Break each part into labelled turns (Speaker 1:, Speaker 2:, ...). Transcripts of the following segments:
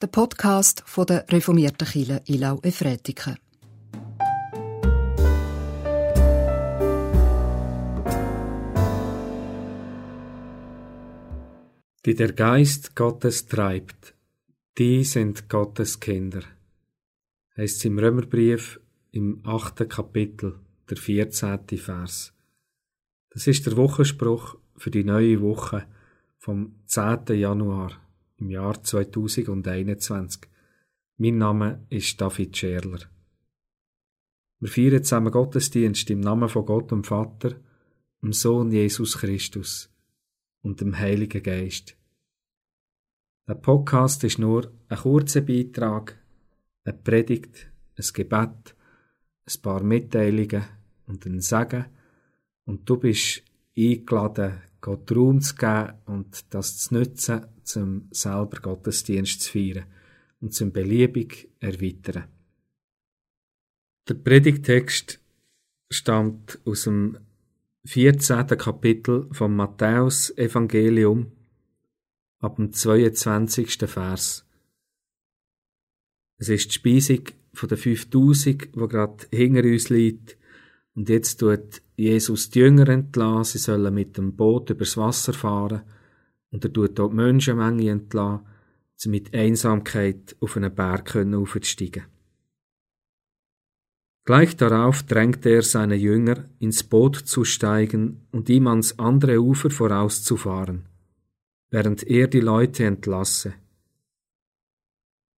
Speaker 1: der Podcast von der reformierten Kirche Ilau Efretiken.
Speaker 2: Die der Geist Gottes treibt, die sind Gottes Kinder. Heißt im Römerbrief im achten Kapitel, der 14. Vers. Das ist der Wochenspruch für die neue Woche vom 10. Januar im Jahr 2021. Mein Name ist David Scherler. Wir feiern zusammen Gottesdienst im Namen von Gott dem Vater, dem Sohn Jesus Christus und dem Heiligen Geist. Der Podcast ist nur ein kurzer Beitrag, eine Predigt, ein Gebet, ein paar Mitteilungen und ein Segen und du bist eingeladen, Gott Raum zu geben und das zu nutzen, zum selber Gottesdienst zu feiern und zum beliebig erweitern. Der Predigtext stammt aus dem 14. Kapitel vom Matthäus Evangelium ab dem 22. Vers. Es ist die Speisung von den 5000, wo gerade hinter uns liegt. Und jetzt tut Jesus die Jünger entlassen, sie sollen mit dem Boot übers Wasser fahren. Und er tut dort Menschenmenge entlassen, sie mit Einsamkeit auf einen Berg aufzusteigen. Gleich darauf drängte er seine Jünger, ins Boot zu steigen und ihm ans andere Ufer vorauszufahren, während er die Leute entlasse.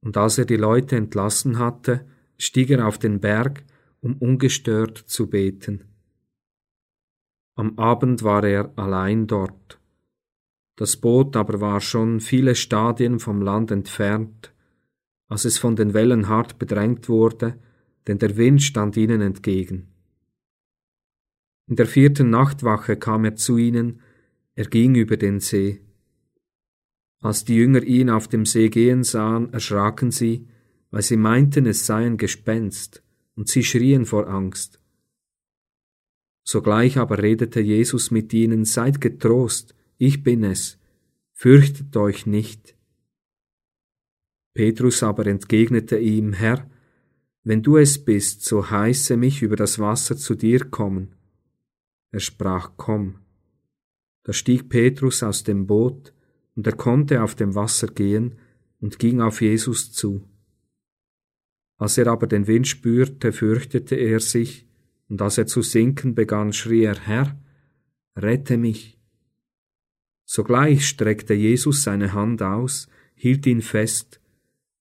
Speaker 2: Und als er die Leute entlassen hatte, stieg er auf den Berg, um ungestört zu beten. Am Abend war er allein dort. Das Boot aber war schon viele Stadien vom Land entfernt, als es von den Wellen hart bedrängt wurde, denn der Wind stand ihnen entgegen. In der vierten Nachtwache kam er zu ihnen, er ging über den See. Als die Jünger ihn auf dem See gehen sahen, erschraken sie, weil sie meinten, es sei ein Gespenst, und sie schrien vor Angst. Sogleich aber redete Jesus mit ihnen, Seid getrost, ich bin es, fürchtet euch nicht. Petrus aber entgegnete ihm, Herr, wenn du es bist, so heiße mich über das Wasser zu dir kommen. Er sprach, Komm. Da stieg Petrus aus dem Boot, und er konnte auf dem Wasser gehen und ging auf Jesus zu. Als er aber den Wind spürte, fürchtete er sich, und als er zu sinken begann, schrie er, Herr, rette mich. Sogleich streckte Jesus seine Hand aus, hielt ihn fest,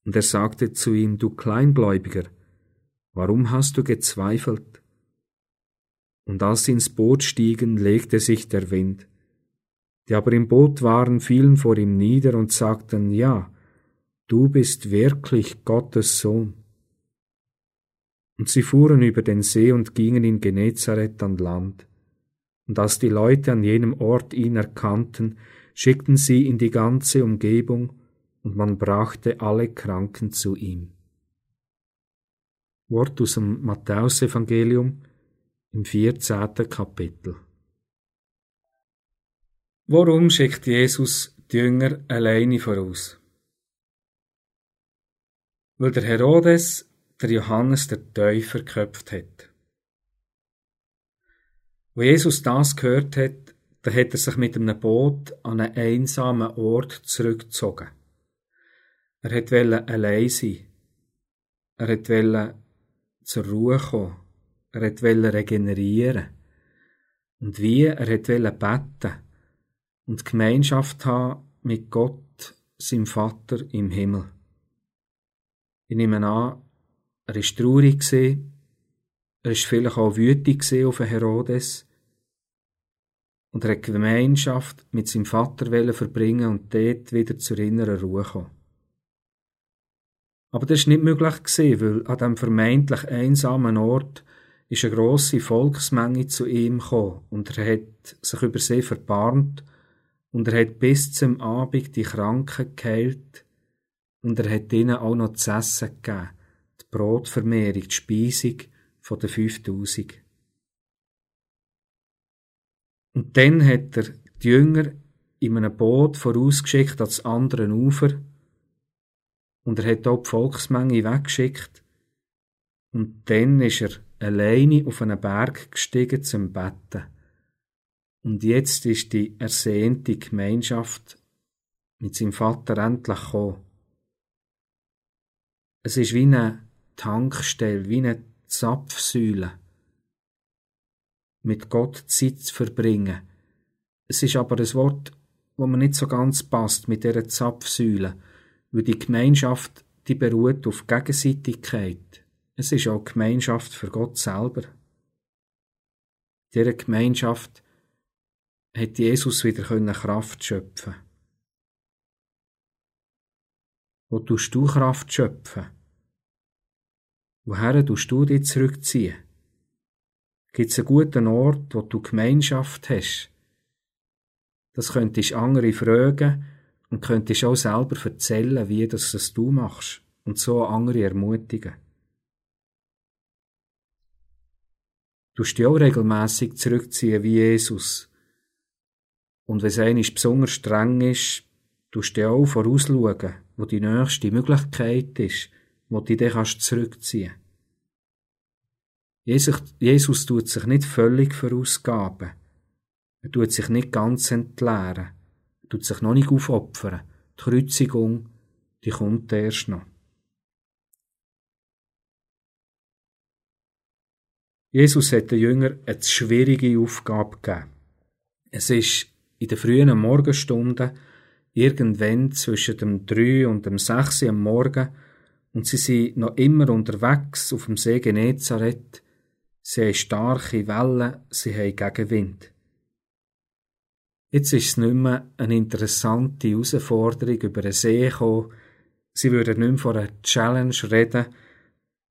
Speaker 2: und er sagte zu ihm, du Kleingläubiger, warum hast du gezweifelt? Und als sie ins Boot stiegen, legte sich der Wind. Die aber im Boot waren, fielen vor ihm nieder und sagten, ja, du bist wirklich Gottes Sohn. Und sie fuhren über den See und gingen in Genezareth an Land. Und als die Leute an jenem Ort ihn erkannten, schickten sie in die ganze Umgebung, und man brachte alle Kranken zu ihm. Wort aus dem Matthäusevangelium im 14. Kapitel. Warum schickt Jesus die Jünger alleine voraus? Weil der Herodes der Johannes der Täufer geköpft hat. Wo Jesus das gehört hat, da hat er sich mit einem Boot an einen einsamen Ort zurückgezogen. Er hat allein sein. Er hat zur Ruhe kommen. Er hat regenerieren. Und wie? Er hat beten und Gemeinschaft haben mit Gott, seinem Vater im Himmel. Ich nehme an, er war traurig, er war vielleicht auch wütig auf Herodes. Und er hat Gemeinschaft mit seinem Vater verbringen und dort wieder zur inneren Ruhe kommen. Aber das war nicht möglich, weil an diesem vermeintlich einsamen Ort ist eine grosse Volksmenge zu ihm gekommen und er hat sich über sie verbarmt und er hat bis zum Abend die Kranken geheilt und er hat ihnen auch noch zu essen gegeben. Brotvermehrung, die Speisung den 5000. Und dann hat er die Jünger in einem Boot vorausgeschickt ans andere Ufer und er hat auch die Volksmenge weggeschickt. Und dann ist er alleine auf einen Berg gestiegen zum Betten. Und jetzt ist die ersehnte Gemeinschaft mit seinem Vater endlich gekommen. Es ist wie eine Tankstelle, wie eine Zapfsäule. Mit Gott Zeit zu verbringen. Es ist aber ein Wort, wo man nicht so ganz passt mit dieser Zapfsäule, weil die Gemeinschaft, die beruht auf Gegenseitigkeit. Es ist auch Gemeinschaft für Gott selber. Dieser Gemeinschaft hat Jesus wieder Kraft schöpfen. Wo tust du Kraft schöpfen? Woher tust du dich zurückziehen? Gibt es einen guten Ort, wo du Gemeinschaft hast? Das könntest andere fragen und könntest auch selber erzählen, wie das, das du machst und so andere ermutigen. Du dich auch regelmässig zurückziehen wie Jesus. Und wenn es eines besonders streng ist, du auch vorausschauen, wo die nächste Möglichkeit ist, wo du dich kannst zurückziehen Jesus, Jesus tut sich nicht völlig verausgaben. Er tut sich nicht ganz entleeren. Er tut sich noch nicht aufopfern. Die Kreuzigung, die kommt erst noch. Jesus hat den Jüngern eine schwierige Aufgabe gegeben. Es ist in den frühen Morgenstunden irgendwann zwischen dem 3 und dem 6 am Morgen und sie sind noch immer unterwegs auf dem See Genezareth. Sie haben starke Wellen, sie haben Gegenwind. Jetzt ist es nicht mehr eine interessante Herausforderung über den See gekommen. Sie würden nicht mehr von einer Challenge reden,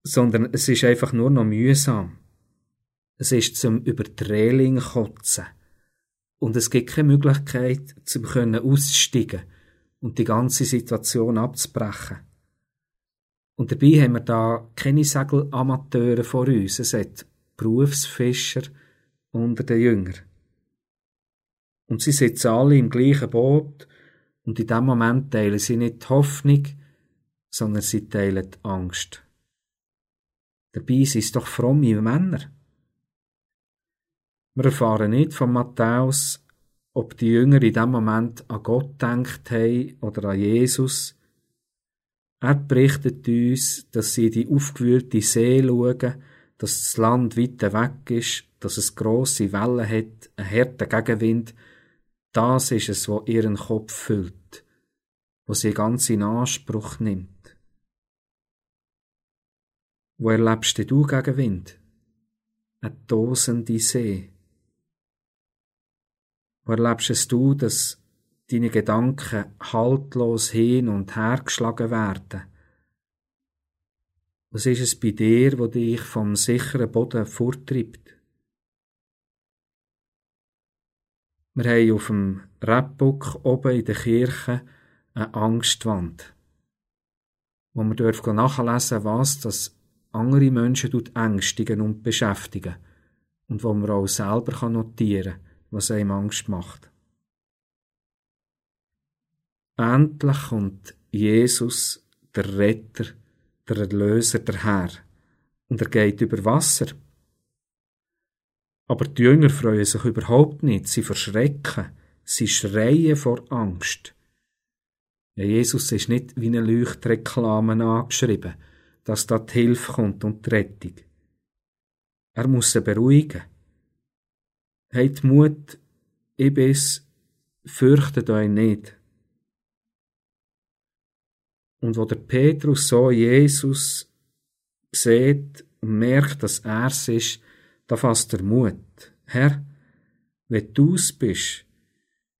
Speaker 2: sondern es ist einfach nur noch mühsam. Es ist zum über kotzen. Und es gibt keine Möglichkeit, zum können auszusteigen und die ganze Situation abzubrechen. Und dabei haben wir da keine Segelamateure vor uns. Es hat Berufsfischer unter den Jüngern. Und sie sitzen alle im gleichen Boot und in dem Moment teilen sie nicht die Hoffnung, sondern sie teilen die Angst. Dabei sind es doch fromme Männer. Wir erfahren nicht von Matthäus, ob die Jünger in dem Moment an Gott denkt haben oder an Jesus. Er berichtet uns, dass sie in die aufgewühlte See schauen, dass das Land weit weg ist, dass es grosse Wellen hat, einen harten Gegenwind, das ist es, was ihren Kopf füllt, was sie ganz in Anspruch nimmt. Wo erlebst du Gegenwind? Eine tosende See. Wo erlebst du, dass deine Gedanken haltlos hin und her geschlagen werden? Was ist es bei dir, wo dich vom sicheren Boden vortreibt? Wir haben auf dem Rebbock oben in der Kirche eine Angstwand, wo man dürfen nachlesen was das andere Menschen tut ängstigen und beschäftigen und wo man auch selber notieren kann, was einem Angst macht. Endlich kommt Jesus, der Retter, der Erlöser, der Herr, und er geht über Wasser. Aber die Jünger freuen sich überhaupt nicht, sie verschrecken, sie schreien vor Angst. Ja, Jesus ist nicht wie eine Leuchtreklame angeschrieben, dass da die Hilfe kommt und die Rettung. Er muss sie beruhigen. Habt Mut, ich bin's, fürchtet euch nicht. Und wo der Petrus so Jesus sieht und merkt, dass er es ist, da fasst er Mut. Herr, wenn du es bist,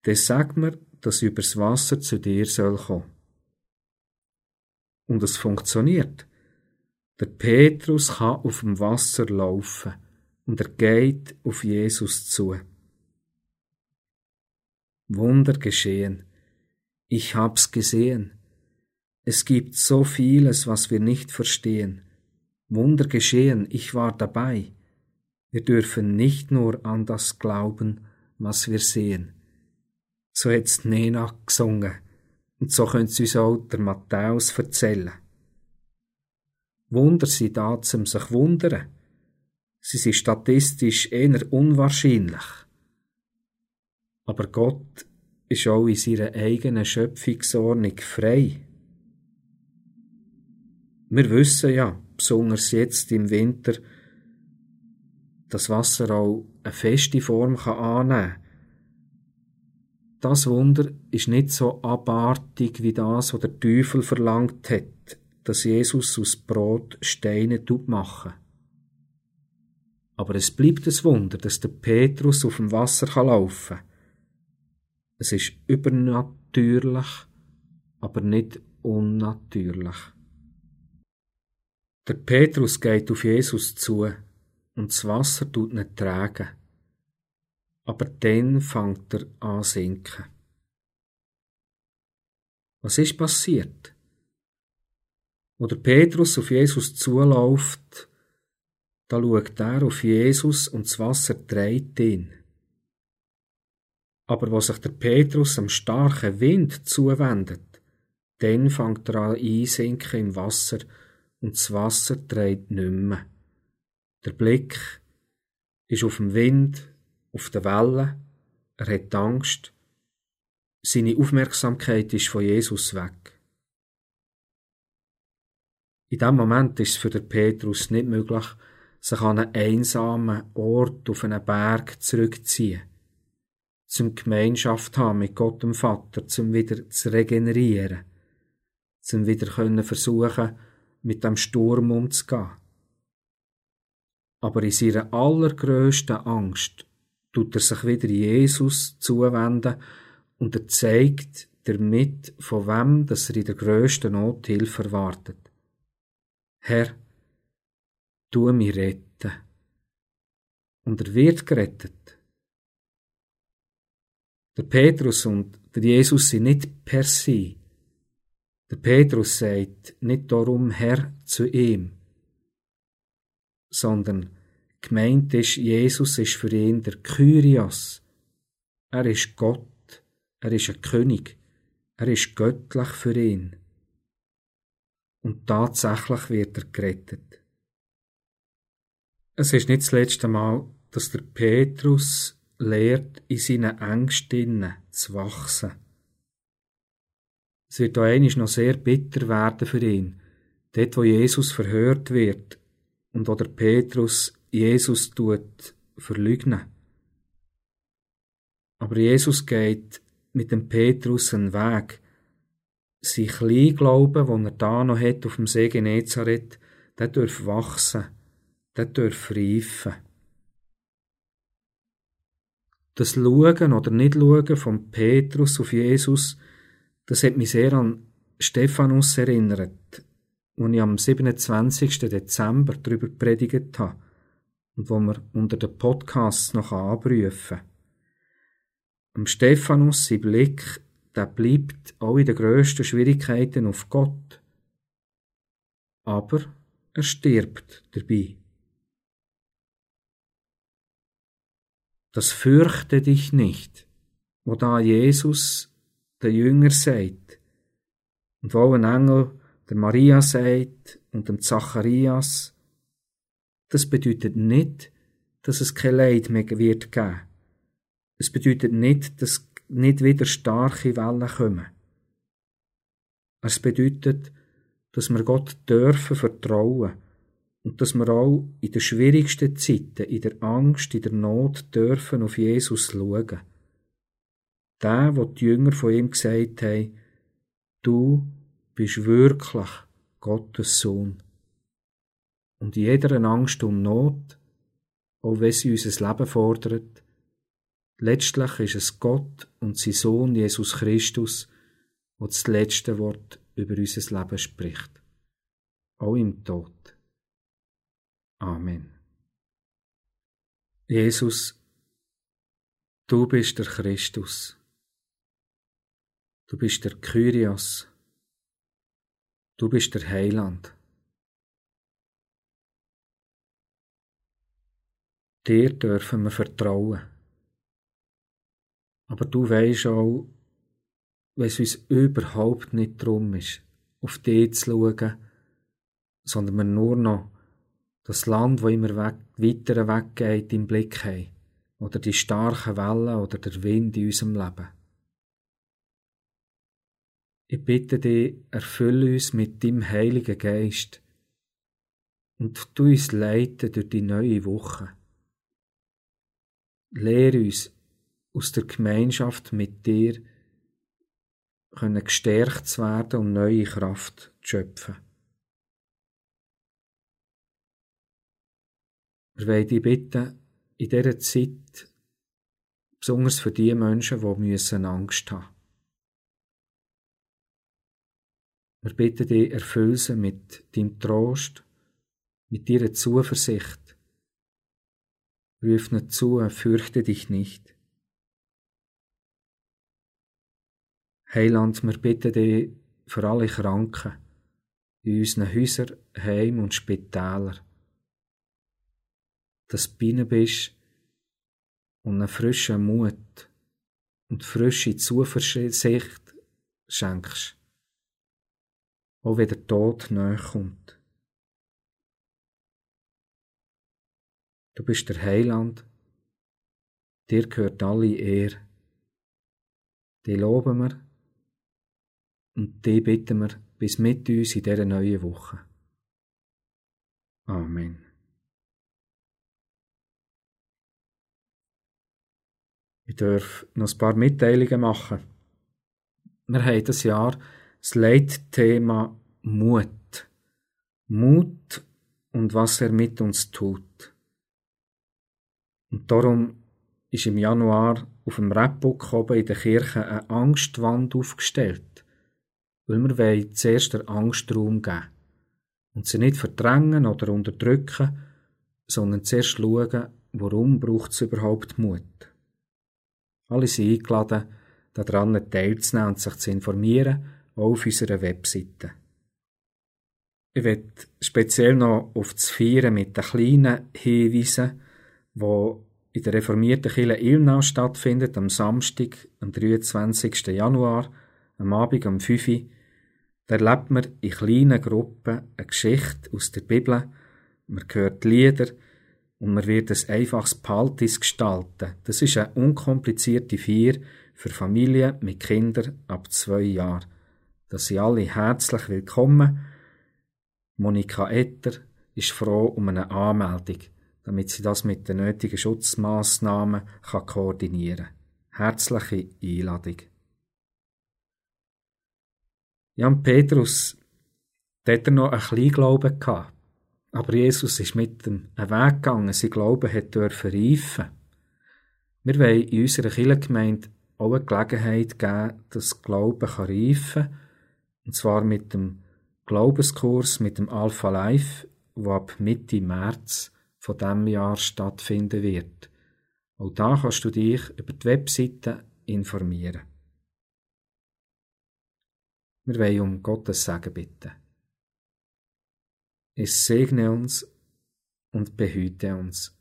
Speaker 2: dann sag mir, dass übers Wasser zu dir soll kommen. Und es funktioniert. Der Petrus kann auf dem Wasser laufen und er geht auf Jesus zu. Wunder geschehen. Ich hab's gesehen. Es gibt so vieles, was wir nicht verstehen. Wunder geschehen, ich war dabei. Wir dürfen nicht nur an das glauben, was wir sehen. So hat's Nena gesungen Und so können sie uns auch der Matthäus erzählen. Wunder sind da zum sich wundern. Sie sind statistisch eher unwahrscheinlich. Aber Gott ist auch in seiner eigenen Schöpfungsordnung frei. Wir wissen ja, besonders jetzt im Winter, dass Wasser auch eine feste Form kann annehmen kann. Das Wunder ist nicht so abartig wie das, was der Teufel verlangt hat, dass Jesus aus Brot Steine machen Aber es bleibt ein Wunder, dass der Petrus auf dem Wasser laufen kann. Es ist übernatürlich, aber nicht unnatürlich. Der Petrus geht auf Jesus zu und das Wasser tut nicht tragen. Aber dann fängt er an sinken. Was ist passiert? Wo der Petrus auf Jesus zuläuft, da schaut er auf Jesus und das Wasser trägt ihn. Aber wo sich der Petrus am starken Wind zuwendet, dann fängt er an einsinken im Wasser und das Wasser dreht nicht mehr. Der Blick ist auf dem Wind, auf der Welle, er hat Angst, seine Aufmerksamkeit ist von Jesus weg. In dem Moment ist es für den Petrus nicht möglich, sich an einen einsamen Ort auf einen Berg zurückzuziehen, zum Gemeinschaft haben mit Gott dem Vater, zum wieder zu regenerieren, zum wieder können versuchen, mit dem Sturm umzugehen. Aber in seiner allergrößten Angst tut er sich wieder Jesus zuwenden und er zeigt damit, von wem dass er in der grössten Not Hilfe erwartet. Herr, tu mich retten. Und er wird gerettet. Der Petrus und der Jesus sind nicht per se, der Petrus sagt nicht darum Herr zu ihm, sondern gemeint ist, Jesus ist für ihn der Kyrios. Er ist Gott, er ist ein König, er ist göttlich für ihn. Und tatsächlich wird er gerettet. Es ist nicht das letzte Mal, dass der Petrus lehrt, in seinen Ängsten zu wachsen. Es wird auch noch sehr bitter werden für ihn, dort wo Jesus verhört wird und wo der Petrus Jesus tut verleugnen. Aber Jesus geht mit dem Petrus einen Weg. Sein Kleinglauben, den er da noch hat auf dem See Genezareth, der darf wachsen, der darf reifen. Das Schauen oder Nicht-Schauen von Petrus auf Jesus das hat mich sehr an Stephanus erinnert, wo ich am 27. Dezember darüber predigt habe und wo wir unter den Podcasts noch anprüfen Am Stephanus sein Blick, der bleibt auch in den grössten Schwierigkeiten auf Gott. Aber er stirbt dabei. Das fürchte dich nicht, wo da Jesus der Jünger sagt. Und wo ein Engel der Maria sagt und dem Zacharias, das bedeutet nicht, dass es kein Leid mehr wird geben. Es bedeutet nicht, dass nicht wieder starke Wellen kommen. Es bedeutet, dass wir Gott dürfen vertrauen und dass wir auch in den schwierigsten Zeiten, in der Angst, in der Not dürfen auf Jesus schauen. Der, wo die Jünger von ihm gesagt haben, du bist wirklich Gottes Sohn. Und in jeder Angst und Not, auch wenn sie unser Leben fordert, letztlich ist es Gott und sein Sohn Jesus Christus, der das letzte Wort über unser Leben spricht. Auch im Tod. Amen. Jesus, du bist der Christus. Du bist der Kyrios. Du bist der Heiland. Dir dürfen wir vertrauen. Aber du weisst auch, wenn es uns überhaupt nicht darum ist, auf die zu schauen, sondern wir nur noch das Land, wo immer weg, weiter weggeht, im Blick haben. Oder die starken Wellen oder der Wind in unserem Leben. Ich bitte dich, erfülle uns mit deinem Heiligen Geist und du uns leiten durch die neue Woche. Lehre uns aus der Gemeinschaft mit dir können gestärkt zu werden und neue Kraft zu schöpfen. Wir wollen dich bitten, in dieser Zeit, besonders für die Menschen, die müssen Angst haben Wir bitten dich, erfülle sie mit deinem Trost, mit deiner Zuversicht. Ruf nicht zu, fürchte dich nicht. Heiland, wir bitten dich für alle Kranken in unseren Häusern, Heim und Spitälern, dass du bei bist und einen frischen Mut und frische Zuversicht schenkst auch wenn der Tod nahe kommt. Du bist der Heiland, dir gehört alle Ehre. Die loben wir und die bitten wir bis mit uns in dieser neuen Woche. Amen. Ich darf noch ein paar Mitteilungen machen. Wir haben das Jahr das Leitthema Mut. Mut und was er mit uns tut. Und darum ist im Januar auf dem Rebbock oben in der Kirche eine Angstwand aufgestellt, weil wir wollen zuerst der Angst Raum geben und sie nicht verdrängen oder unterdrücken, sondern zuerst schauen, warum braucht es überhaupt Mut. Alle sind eingeladen, daran teilzunehmen und sich zu informieren, auch auf unserer Webseite. Ich werde speziell noch auf das Feiern mit den Kleinen hinweisen, wo in der reformierten Kirche Ilnau stattfindet, am Samstag, am 23. Januar, am Abend um 5 Uhr. Da erlebt man in kleinen Gruppen eine Geschichte aus der Bibel, man hört Lieder und man wird ein einfaches Paltis gestalten. Das ist eine unkomplizierte Feier für Familien mit Kindern ab zwei Jahren dass Sie alle herzlich willkommen. Monika Etter ist froh um eine Anmeldung, damit sie das mit den nötigen Schutzmaßnahmen kann koordinieren kann. Herzliche Einladung. Jan Petrus, der hat noch ein bisschen Glauben gehabt. Aber Jesus ist mit einen Weg gegangen, sein Glauben hat dürfen reifen. Wir wollen in unserer Kirchengemeinde auch eine Gelegenheit geben, dass Glauben reifen kann und zwar mit dem Glaubenskurs mit dem Alpha Life, wo ab Mitte März von diesem Jahr stattfinden wird. Auch da kannst du dich über die Webseite informieren. Wir wollen um Gottes Segen bitten. Es segne uns und behüte uns,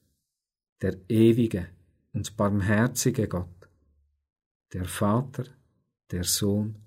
Speaker 2: der ewige und barmherzige Gott, der Vater, der Sohn